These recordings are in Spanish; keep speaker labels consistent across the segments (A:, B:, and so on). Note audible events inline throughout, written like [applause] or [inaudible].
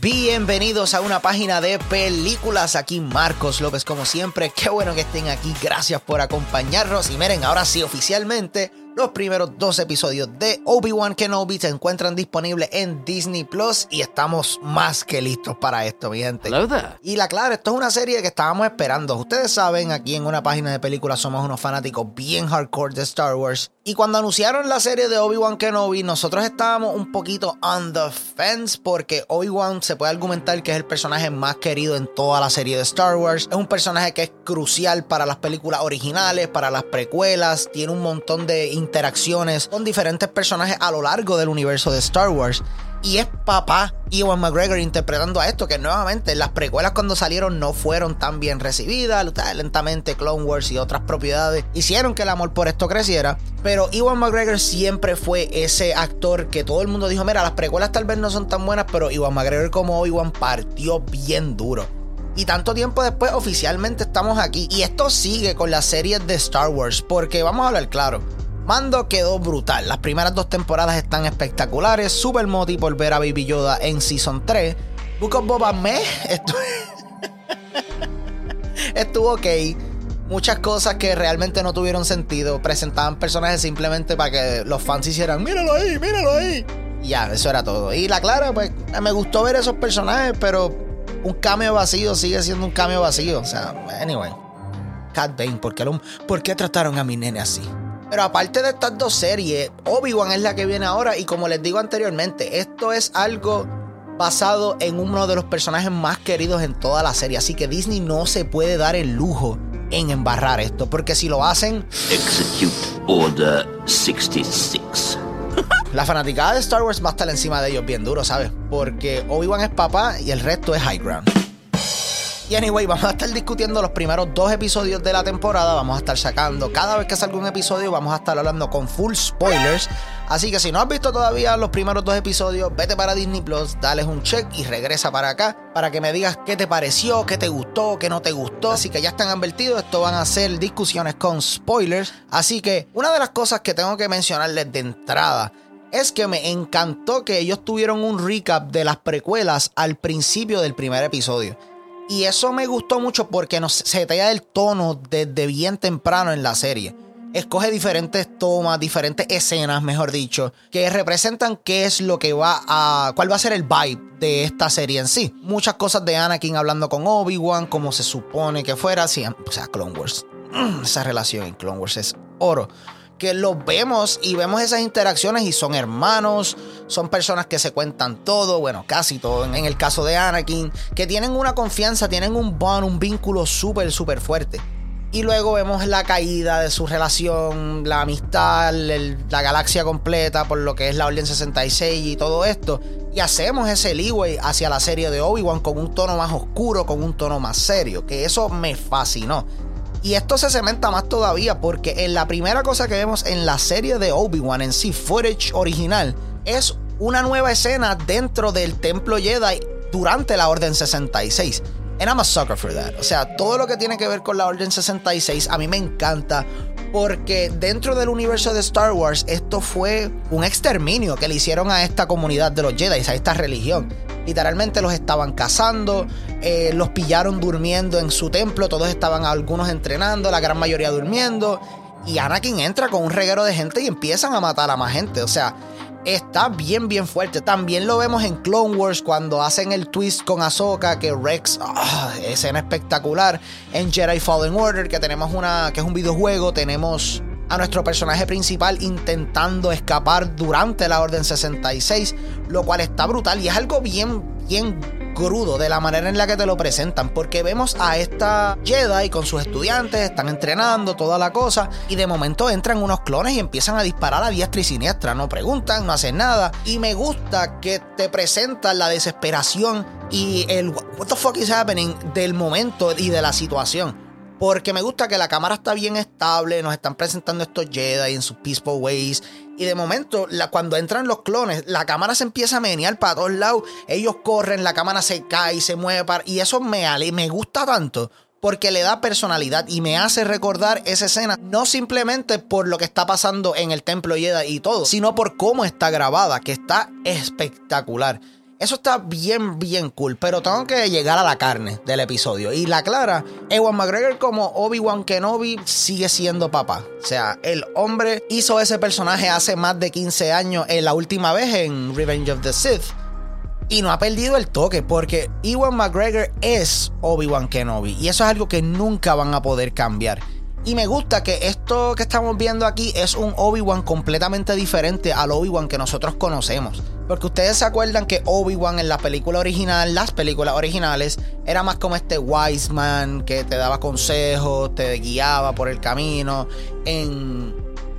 A: bienvenidos a una página de películas. Aquí Marcos López, como siempre. Qué bueno que estén aquí. Gracias por acompañarnos. Y miren, ahora sí, oficialmente los primeros dos episodios de Obi-Wan Kenobi se encuentran disponibles en Disney Plus y estamos más que listos para esto, mi gente. Y la clara, esto es una serie que estábamos esperando. Ustedes saben, aquí en una página de películas somos unos fanáticos bien hardcore de Star Wars. Y cuando anunciaron la serie de Obi-Wan Kenobi, nosotros estábamos un poquito on the fence porque Obi-Wan se puede argumentar que es el personaje más querido en toda la serie de Star Wars. Es un personaje que es crucial para las películas originales, para las precuelas, tiene un montón de interacciones con diferentes personajes a lo largo del universo de Star Wars. Y es papá Ewan McGregor interpretando a esto, que nuevamente las precuelas cuando salieron no fueron tan bien recibidas. Lentamente Clone Wars y otras propiedades hicieron que el amor por esto creciera. Pero Ewan McGregor siempre fue ese actor que todo el mundo dijo, mira, las precuelas tal vez no son tan buenas, pero Ewan McGregor como Obi-Wan partió bien duro. Y tanto tiempo después oficialmente estamos aquí. Y esto sigue con las series de Star Wars, porque vamos a hablar claro. Mando quedó brutal. Las primeras dos temporadas están espectaculares. Super moti por ver a Baby Yoda en Season 3. Book of Boba Meh estuvo, [laughs] estuvo ok. Muchas cosas que realmente no tuvieron sentido. Presentaban personajes simplemente para que los fans hicieran, míralo ahí, míralo ahí. Ya, eso era todo. Y la clara, pues me gustó ver esos personajes, pero un cambio vacío sigue siendo un cambio vacío. O sea, anyway. Cat Bane, ¿por qué, ¿por qué trataron a mi nene así? Pero aparte de estas dos series, Obi-Wan es la que viene ahora y como les digo anteriormente, esto es algo basado en uno de los personajes más queridos en toda la serie, así que Disney no se puede dar el lujo en embarrar esto, porque si lo hacen...
B: Execute Order 66. [laughs]
A: La fanaticada de Star Wars va a estar encima de ellos bien duro, ¿sabes? Porque Obi-Wan es papá y el resto es high ground. Y anyway, vamos a estar discutiendo los primeros dos episodios de la temporada. Vamos a estar sacando, cada vez que salga un episodio, vamos a estar hablando con full spoilers. Así que si no has visto todavía los primeros dos episodios, vete para Disney Plus, dale un check y regresa para acá para que me digas qué te pareció, qué te gustó, qué no te gustó. Así que ya están advertidos, esto van a ser discusiones con spoilers. Así que una de las cosas que tengo que mencionarles de entrada es que me encantó que ellos tuvieron un recap de las precuelas al principio del primer episodio. Y eso me gustó mucho porque nos setea el tono desde bien temprano en la serie. Escoge diferentes tomas, diferentes escenas, mejor dicho, que representan qué es lo que va a. cuál va a ser el vibe de esta serie en sí. Muchas cosas de Anakin hablando con Obi-Wan, como se supone que fuera, así, o sea, Clone Wars. Esa relación en Clone Wars es oro que los vemos y vemos esas interacciones y son hermanos, son personas que se cuentan todo, bueno, casi todo, en, el caso de Anakin, que tienen una confianza, tienen un bond, un vínculo súper, súper fuerte. Y luego vemos la caída de su relación, la amistad, la galaxia completa por lo que es la Orden 66 y todo esto. Y hacemos ese leeway hacia la serie de Obi-Wan con un tono más oscuro, con un tono más serio. Que eso me fascinó. Y esto se cementa más todavía porque en la primera cosa que vemos en la serie de Obi-Wan en sí, footage original, es una nueva escena dentro del templo Jedi durante la Orden 66. And I'm a sucker for that. O sea, todo lo que tiene que ver con la Orden 66 a mí me encanta porque dentro del universo de Star Wars esto fue un exterminio que le hicieron a esta comunidad de los Jedi, a esta religión. Literalmente los estaban cazando, eh, los pillaron durmiendo en su templo, todos estaban algunos entrenando, la gran mayoría durmiendo. Y Anakin entra con un reguero de gente y empiezan a matar a más gente. O sea, está bien, bien fuerte. También lo vemos en Clone Wars cuando hacen el twist con Ahsoka, que Rex, ah, escena espectacular. En Jedi Fallen Order, que tenemos una, que es un videojuego, tenemos a nuestro personaje principal intentando escapar durante la Orden 66, lo cual está brutal y es algo bien, bien crudo de la manera en la que te lo presentan, porque vemos a esta Jedi con sus estudiantes, están entrenando toda la cosa, y de momento entran unos clones y empiezan a disparar a diestra y siniestra, no preguntan, no hacen nada, y me gusta que te presentan la desesperación y el what the fuck is happening del momento y de la situación. Porque me gusta que la cámara está bien estable, nos están presentando estos Jedi en sus peaceful ways. Y de momento, cuando entran los clones, la cámara se empieza a menear para todos lados. Ellos corren, la cámara se cae, se mueve. Para, y eso me, me gusta tanto porque le da personalidad y me hace recordar esa escena, no simplemente por lo que está pasando en el templo Jedi y todo, sino por cómo está grabada, que está espectacular. Eso está bien, bien cool, pero tengo que llegar a la carne del episodio. Y la clara, Ewan McGregor como Obi-Wan Kenobi sigue siendo papá. O sea, el hombre hizo ese personaje hace más de 15 años, en la última vez en Revenge of the Sith. Y no ha perdido el toque, porque Ewan McGregor es Obi-Wan Kenobi. Y eso es algo que nunca van a poder cambiar. Y me gusta que esto que estamos viendo aquí es un Obi-Wan completamente diferente al Obi-Wan que nosotros conocemos. Porque ustedes se acuerdan que Obi-Wan en la película original, las películas originales, era más como este wise man que te daba consejos, te guiaba por el camino. En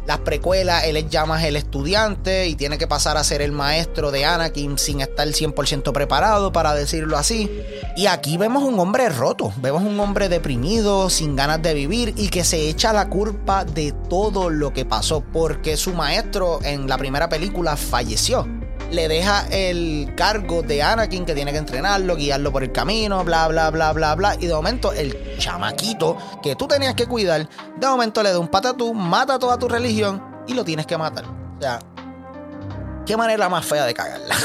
A: las precuelas, él es ya el estudiante y tiene que pasar a ser el maestro de Anakin sin estar 100% preparado, para decirlo así. Y aquí vemos un hombre roto, vemos un hombre deprimido, sin ganas de vivir y que se echa la culpa de todo lo que pasó, porque su maestro en la primera película falleció le deja el cargo de Anakin que tiene que entrenarlo, guiarlo por el camino, bla, bla, bla, bla, bla. Y de momento el chamaquito que tú tenías que cuidar, de momento le da un patatú, mata toda tu religión y lo tienes que matar. O sea, qué manera más fea de cagarla.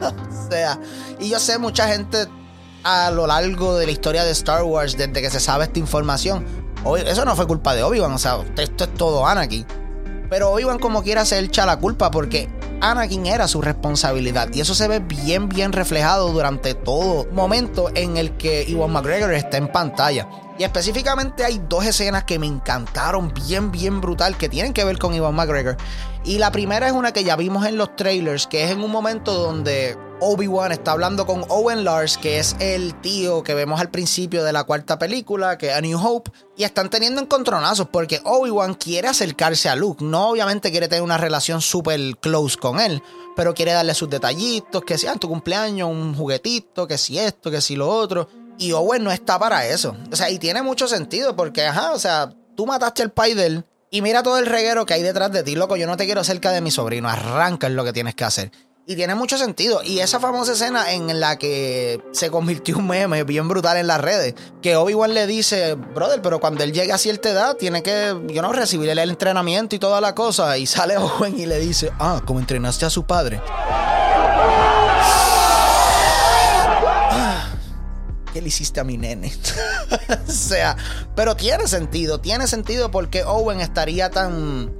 A: [laughs] o sea, y yo sé mucha gente a lo largo de la historia de Star Wars, desde que se sabe esta información, eso no fue culpa de Obi-Wan, o sea, esto es todo Anakin. Pero Obi-Wan como quiera se echa la culpa porque Anakin era su responsabilidad. Y eso se ve bien, bien reflejado durante todo momento en el que Iwan McGregor está en pantalla. Y específicamente hay dos escenas que me encantaron bien, bien brutal, que tienen que ver con Iwan McGregor. Y la primera es una que ya vimos en los trailers, que es en un momento donde Obi-Wan está hablando con Owen Lars, que es el tío que vemos al principio de la cuarta película, que es A New Hope, y están teniendo encontronazos porque Obi-Wan quiere acercarse a Luke. No obviamente quiere tener una relación súper close con él, pero quiere darle sus detallitos, que sea en tu cumpleaños, un juguetito, que si esto, que si lo otro. Y Owen no está para eso. O sea, y tiene mucho sentido porque, ajá, o sea, tú mataste al pai de él y mira todo el reguero que hay detrás de ti, loco. Yo no te quiero cerca de mi sobrino. Arranca es lo que tienes que hacer. Y tiene mucho sentido. Y esa famosa escena en la que se convirtió un meme bien brutal en las redes. Que Obi-Wan le dice, brother, pero cuando él llegue a cierta edad, tiene que, yo no, recibir el entrenamiento y toda la cosa. Y sale [laughs] Owen y le dice, ah, como entrenaste a su padre. ¿Qué le hiciste a mi nene? [laughs] o sea, pero tiene sentido, tiene sentido porque Owen estaría tan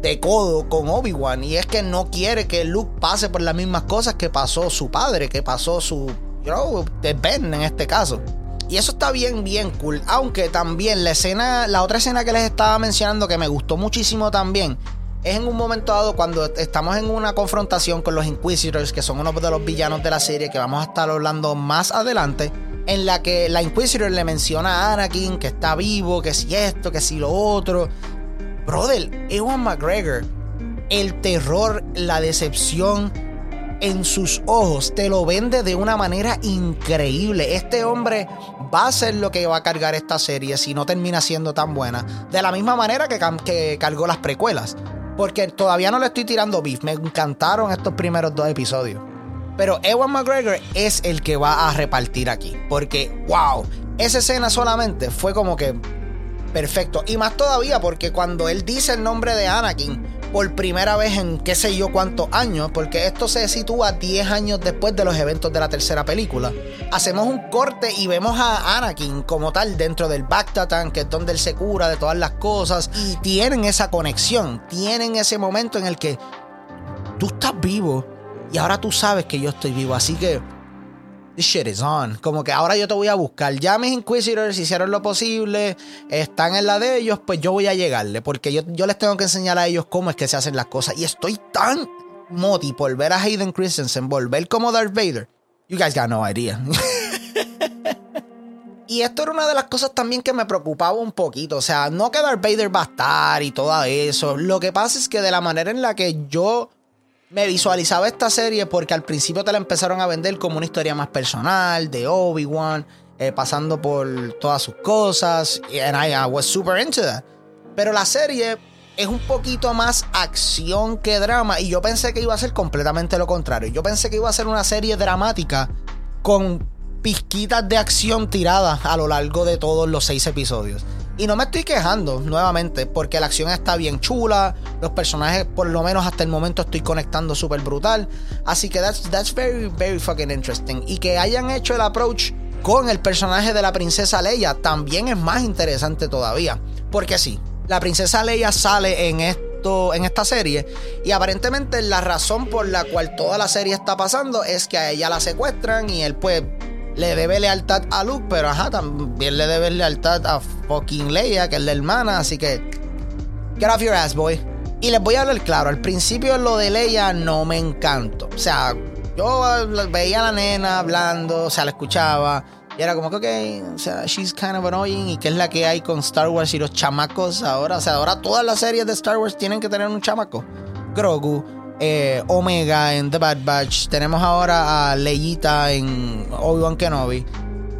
A: de codo con Obi-Wan y es que no quiere que Luke pase por las mismas cosas que pasó su padre, que pasó su, you de Ben en este caso. Y eso está bien, bien cool. Aunque también la escena, la otra escena que les estaba mencionando que me gustó muchísimo también, es en un momento dado cuando estamos en una confrontación con los Inquisitors, que son uno de los villanos de la serie, que vamos a estar hablando más adelante, en la que la Inquisitor le menciona a Anakin que está vivo, que si esto, que si lo otro. Brother, Ewan McGregor, el terror, la decepción en sus ojos, te lo vende de una manera increíble. Este hombre va a ser lo que va a cargar esta serie si no termina siendo tan buena. De la misma manera que, que cargó las precuelas. Porque todavía no le estoy tirando beef. Me encantaron estos primeros dos episodios. Pero Ewan McGregor es el que va a repartir aquí. Porque, wow, esa escena solamente fue como que perfecto. Y más todavía porque cuando él dice el nombre de Anakin por primera vez en qué sé yo cuántos años, porque esto se sitúa 10 años después de los eventos de la tercera película, hacemos un corte y vemos a Anakin como tal dentro del Bactatan, que es donde él se cura de todas las cosas, y tienen esa conexión, tienen ese momento en el que tú estás vivo y ahora tú sabes que yo estoy vivo, así que This shit is on. Como que ahora yo te voy a buscar. Ya mis Inquisitors hicieron lo posible, están en la de ellos, pues yo voy a llegarle. Porque yo, yo les tengo que enseñar a ellos cómo es que se hacen las cosas. Y estoy tan moti por ver a Hayden Christensen volver como Darth Vader. You guys got no idea. [laughs] y esto era una de las cosas también que me preocupaba un poquito. O sea, no que Darth Vader va a estar y todo eso. Lo que pasa es que de la manera en la que yo me visualizaba esta serie porque al principio te la empezaron a vender como una historia más personal de Obi-Wan, eh, pasando por todas sus cosas. And I, I was super into that. Pero la serie es un poquito más acción que drama y yo pensé que iba a ser completamente lo contrario. Yo pensé que iba a ser una serie dramática con pizquitas de acción tiradas a lo largo de todos los seis episodios. Y no me estoy quejando nuevamente porque la acción está bien chula, los personajes por lo menos hasta el momento estoy conectando súper brutal. Así que that's, that's very, very fucking interesting. Y que hayan hecho el approach con el personaje de la princesa Leia también es más interesante todavía. Porque sí, la princesa Leia sale en esto en esta serie y aparentemente la razón por la cual toda la serie está pasando es que a ella la secuestran y él pues le debe lealtad a Luke, pero ajá, también le debe lealtad a fucking Leia, que es la hermana, así que get off your ass, boy. Y les voy a hablar claro, al principio lo de Leia no me encantó. O sea, yo veía a la nena hablando, o sea, la escuchaba. Y era como que, ok, o sea, she's kind of annoying. ¿Y qué es la que hay con Star Wars y los chamacos ahora? O sea, ahora todas las series de Star Wars tienen que tener un chamaco. Grogu, eh, Omega en The Bad Batch. Tenemos ahora a Leita en Obi-Wan Kenobi.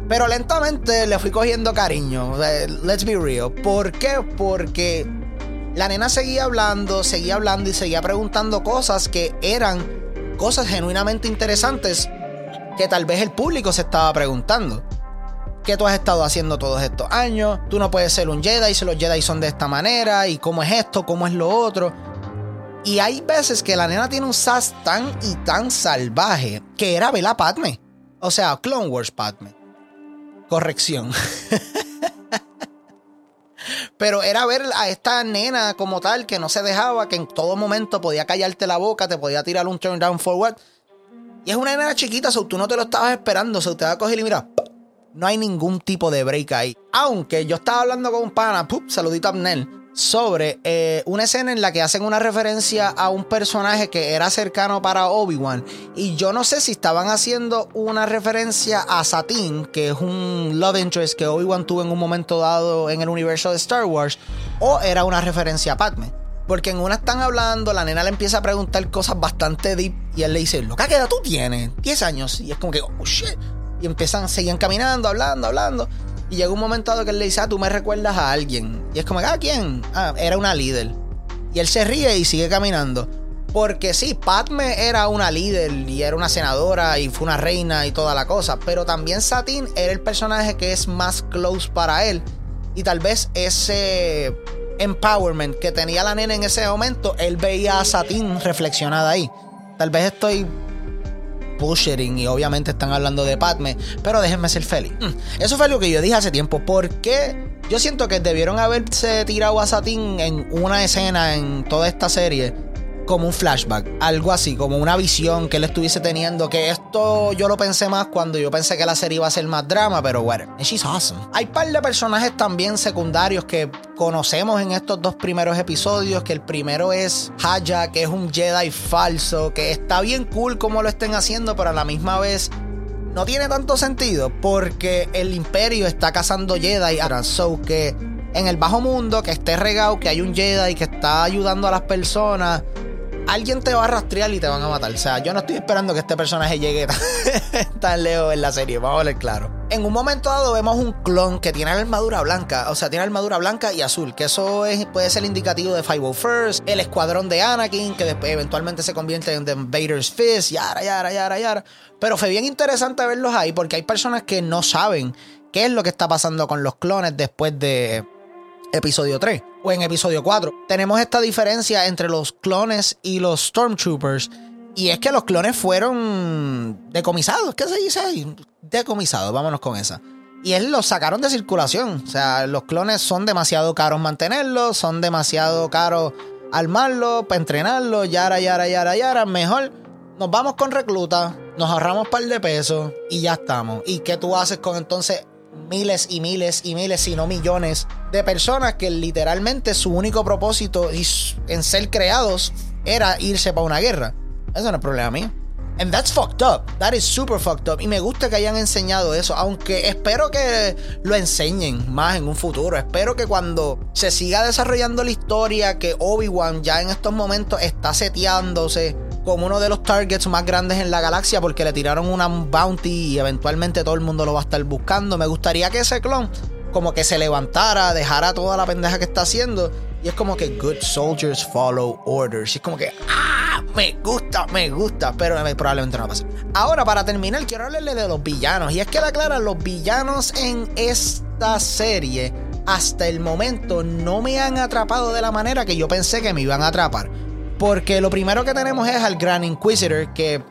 A: Pero lentamente le fui cogiendo cariño. Let's be real. ¿Por qué? Porque la nena seguía hablando, seguía hablando y seguía preguntando cosas que eran cosas genuinamente interesantes que tal vez el público se estaba preguntando. ¿Qué tú has estado haciendo todos estos años? Tú no puedes ser un Jedi si los Jedi son de esta manera. ¿Y cómo es esto? ¿Cómo es lo otro? Y hay veces que la nena tiene un sas tan y tan salvaje que era Bella Padme. O sea, Clone Wars Padme. Corrección. [laughs] Pero era ver a esta nena como tal que no se dejaba, que en todo momento podía callarte la boca, te podía tirar un turn down forward. Y es una nena chiquita, so tú no te lo estabas esperando, so te va a coger y mira, no hay ningún tipo de break ahí. Aunque yo estaba hablando con un pana, saludito a Abnel sobre eh, una escena en la que hacen una referencia a un personaje que era cercano para Obi-Wan. Y yo no sé si estaban haciendo una referencia a Satine, que es un love interest que Obi-Wan tuvo en un momento dado en el universo de Star Wars, o era una referencia a Padme. Porque en una están hablando, la nena le empieza a preguntar cosas bastante deep y él le dice, ¿lo que edad tú tienes? 10 años. Y es como que, oh shit. Y empiezan, seguían caminando, hablando, hablando. Y llega un momento dado que él le dice, ah, tú me recuerdas a alguien. Y es como, ah, ¿quién? Ah, era una líder. Y él se ríe y sigue caminando. Porque sí, Padme era una líder y era una senadora y fue una reina y toda la cosa. Pero también Satin era el personaje que es más close para él. Y tal vez ese empowerment que tenía la nena en ese momento, él veía a Satin reflexionada ahí. Tal vez estoy bullshitting y obviamente están hablando de Padme, pero déjenme ser feliz. Mm, eso fue lo que yo dije hace tiempo. ¿Por qué? Yo siento que debieron haberse tirado a Satín en una escena en toda esta serie como un flashback, algo así, como una visión que él estuviese teniendo. Que esto yo lo pensé más cuando yo pensé que la serie iba a ser más drama, pero bueno, she's awesome. Hay par de personajes también secundarios que conocemos en estos dos primeros episodios. Que el primero es Haya, que es un Jedi falso, que está bien cool como lo estén haciendo, pero a la misma vez no tiene tanto sentido porque el Imperio está cazando Jedi. So que en el bajo mundo que esté regado, que hay un Jedi que está ayudando a las personas alguien te va a rastrear y te van a matar. O sea, yo no estoy esperando que este personaje llegue tan, [laughs] lejos en la serie, vamos a ver claro. En un momento dado vemos un clon que tiene armadura blanca, o sea, tiene armadura blanca y azul, que eso es, puede ser indicativo de 501st, el escuadrón de Anakin, que después eventualmente se convierte en The Vader's Fist, yara, yara, yara, yara. Pero fue bien interesante verlos ahí porque hay personas que no saben qué es lo que está pasando con los clones después de episodio 3 o en episodio 4. Tenemos esta diferencia entre los clones y los Stormtroopers. Y es que los clones fueron decomisados. ¿Qué se dice ahí? Decomisados, vámonos con esa. Y él los sacaron de circulación. O sea, los clones son demasiado caros mantenerlos, son demasiado caros armarlos, para entrenarlos, yara, yara, yara, yara. Mejor nos vamos con recluta, nos ahorramos un par de pesos y ya estamos. ¿Y qué tú haces con entonces miles y miles y miles, si no millones de personas que literalmente su único propósito en ser creados era irse para una guerra. Eso no es problema mío. And that's fucked up. That is super fucked up. Y me gusta que hayan enseñado eso. Aunque espero que lo enseñen más en un futuro. Espero que cuando se siga desarrollando la historia, que Obi-Wan ya en estos momentos está seteándose como uno de los targets más grandes en la galaxia porque le tiraron una bounty y eventualmente todo el mundo lo va a estar buscando. Me gustaría que ese clon como que se levantara, dejara toda la pendeja que está haciendo y es como que good soldiers follow orders. Y es como que, ah, me gusta, me gusta, pero probablemente no va a. Ahora, para terminar, quiero hablarle de los villanos. Y es que la clara, los villanos en esta serie hasta el momento no me han atrapado de la manera que yo pensé que me iban a atrapar. Porque lo primero que tenemos es al Gran Inquisitor, que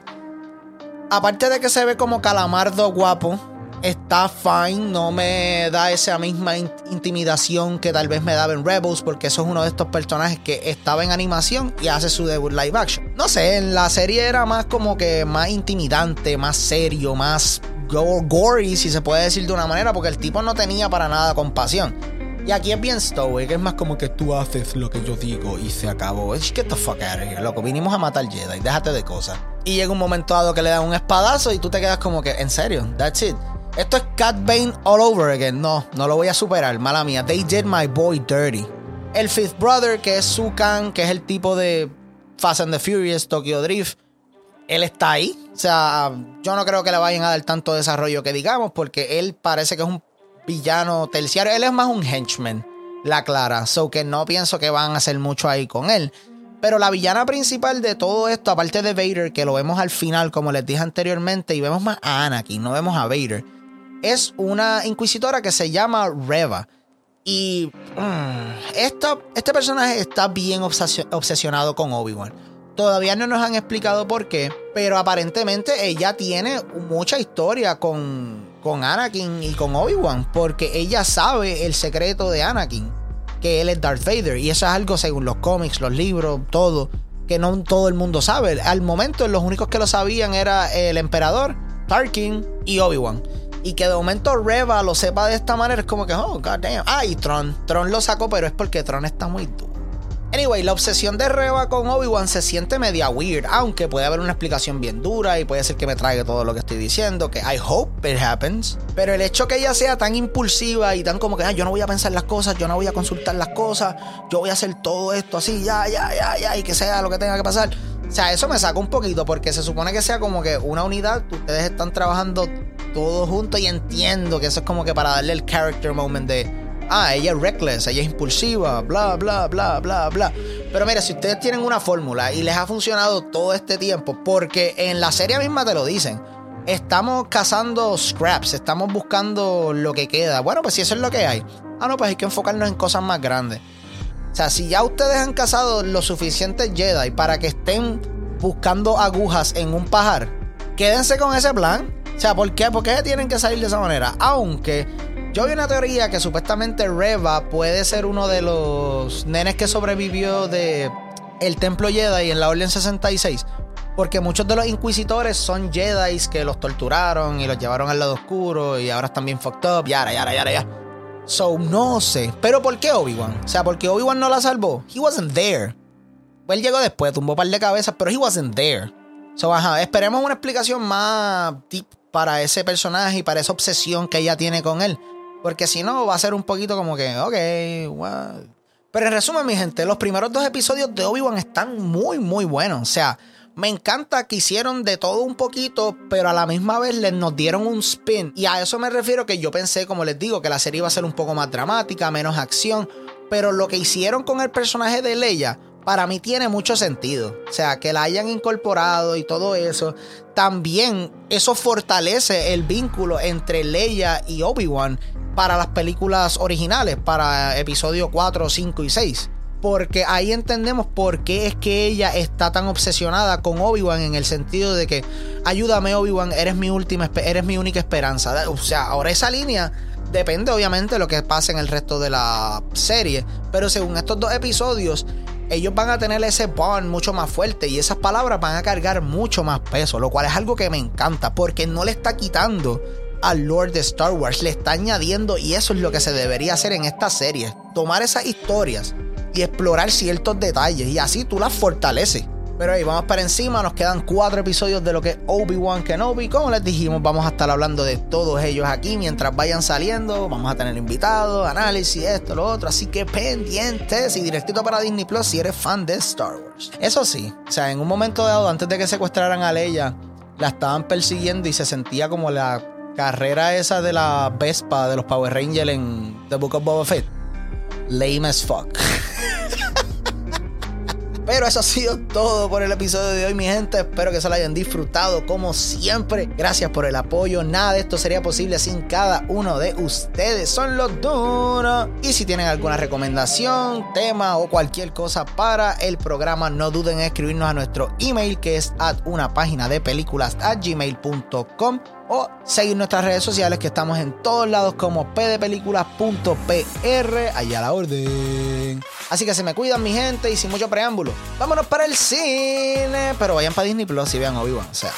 A: aparte de que se ve como calamardo guapo, está fine, no me da esa misma intimidación que tal vez me daba en Rebels, porque eso es uno de estos personajes que estaba en animación y hace su debut live action. No sé, en la serie era más como que más intimidante, más serio, más gory, si se puede decir de una manera, porque el tipo no tenía para nada compasión. Y aquí es bien stoic, es más como que tú haces lo que yo digo y se acabó. Get the fuck out of here, loco. Vinimos a matar Jedi, déjate de cosas. Y llega un momento dado que le dan un espadazo y tú te quedas como que, en serio, that's it. Esto es Cat Bane all over again. No, no lo voy a superar, mala mía. They did my boy dirty. El Fifth Brother, que es Sukan, que es el tipo de Fast and the Furious, Tokyo Drift, él está ahí. O sea, yo no creo que le vayan a dar tanto desarrollo que digamos, porque él parece que es un villano terciario. Él es más un henchman, la clara. So que no pienso que van a hacer mucho ahí con él. Pero la villana principal de todo esto, aparte de Vader, que lo vemos al final, como les dije anteriormente, y vemos más a Anakin, no vemos a Vader, es una inquisitora que se llama Reva. Y mm, este personaje está bien obsesionado con Obi-Wan. Todavía no nos han explicado por qué, pero aparentemente ella tiene mucha historia con, con Anakin y con Obi-Wan, porque ella sabe el secreto de Anakin, que él es Darth Vader, y eso es algo según los cómics, los libros, todo, que no todo el mundo sabe. Al momento los únicos que lo sabían era el emperador, Tarkin y Obi-Wan. Y que de momento Reva lo sepa de esta manera es como que, oh, god damn. Ah, Tron. Tron lo sacó, pero es porque Tron está muy. Anyway, la obsesión de Reva con Obi-Wan se siente media weird, aunque puede haber una explicación bien dura y puede ser que me traiga todo lo que estoy diciendo, que I hope it happens. Pero el hecho que ella sea tan impulsiva y tan como que, ah, yo no voy a pensar las cosas, yo no voy a consultar las cosas, yo voy a hacer todo esto así, ya, ya, ya, ya, y que sea lo que tenga que pasar. O sea, eso me saca un poquito porque se supone que sea como que una unidad, ustedes están trabajando todos juntos y entiendo que eso es como que para darle el character moment de ah, ella es reckless, ella es impulsiva, bla, bla, bla, bla, bla. Pero mira, si ustedes tienen una fórmula y les ha funcionado todo este tiempo, porque en la serie misma te lo dicen, estamos cazando scraps, estamos buscando lo que queda. Bueno, pues si eso es lo que hay. Ah, no, pues hay que enfocarnos en cosas más grandes. O sea, si ya ustedes han cazado los suficientes Jedi para que estén buscando agujas en un pajar, quédense con ese plan. O sea, ¿por qué? ¿Por qué tienen que salir de esa manera? Aunque yo vi una teoría que supuestamente Reva puede ser uno de los nenes que sobrevivió de el Templo Jedi en la Orden 66. Porque muchos de los inquisitores son Jedi que los torturaron y los llevaron al lado oscuro y ahora están bien fucked up, yara, yara, yara, ya. So, no sé. Pero ¿por qué Obi-Wan? O sea, porque Obi-Wan no la salvó. He wasn't there. Él llegó después, tumbó un par de cabezas, pero he wasn't there. So, ajá, esperemos una explicación más deep para ese personaje y para esa obsesión que ella tiene con él. Porque si no, va a ser un poquito como que, ok, what? Pero en resumen, mi gente, los primeros dos episodios de Obi-Wan están muy, muy buenos. O sea, me encanta que hicieron de todo un poquito, pero a la misma vez les nos dieron un spin. Y a eso me refiero que yo pensé, como les digo, que la serie iba a ser un poco más dramática, menos acción. Pero lo que hicieron con el personaje de Leia para mí tiene mucho sentido. O sea, que la hayan incorporado y todo eso. También eso fortalece el vínculo entre Leia y Obi-Wan para las películas originales, para episodio 4, 5 y 6. Porque ahí entendemos por qué es que ella está tan obsesionada con Obi-Wan en el sentido de que ayúdame Obi-Wan, eres mi última eres mi única esperanza. O sea, ahora esa línea depende obviamente de lo que pase en el resto de la serie, pero según estos dos episodios ellos van a tener ese bond mucho más fuerte y esas palabras van a cargar mucho más peso, lo cual es algo que me encanta porque no le está quitando al Lord de Star Wars, le está añadiendo y eso es lo que se debería hacer en esta serie, tomar esas historias y explorar ciertos detalles y así tú las fortaleces. Pero ahí vamos para encima, nos quedan cuatro episodios de lo que Obi-Wan Kenobi. Como les dijimos, vamos a estar hablando de todos ellos aquí mientras vayan saliendo. Vamos a tener invitados, análisis, esto, lo otro. Así que pendientes y directito para Disney Plus si eres fan de Star Wars. Eso sí, o sea, en un momento dado, antes de que secuestraran a Leia, la estaban persiguiendo y se sentía como la carrera esa de la Vespa de los Power Rangers en The Book of Boba Fett. Lame as fuck. [laughs] Pero eso ha sido todo por el episodio de hoy, mi gente. Espero que se lo hayan disfrutado como siempre. Gracias por el apoyo. Nada de esto sería posible sin cada uno de ustedes. Son los duros. Y si tienen alguna recomendación, tema o cualquier cosa para el programa, no duden en escribirnos a nuestro email que es at una página de películas at gmail.com o seguir nuestras redes sociales que estamos en todos lados como pdpelículas.pr. Allá a la orden. Así que se me cuidan mi gente y sin mucho preámbulo. Vámonos para el cine. Pero vayan para Disney Plus y vean Obi-Wan. O sea.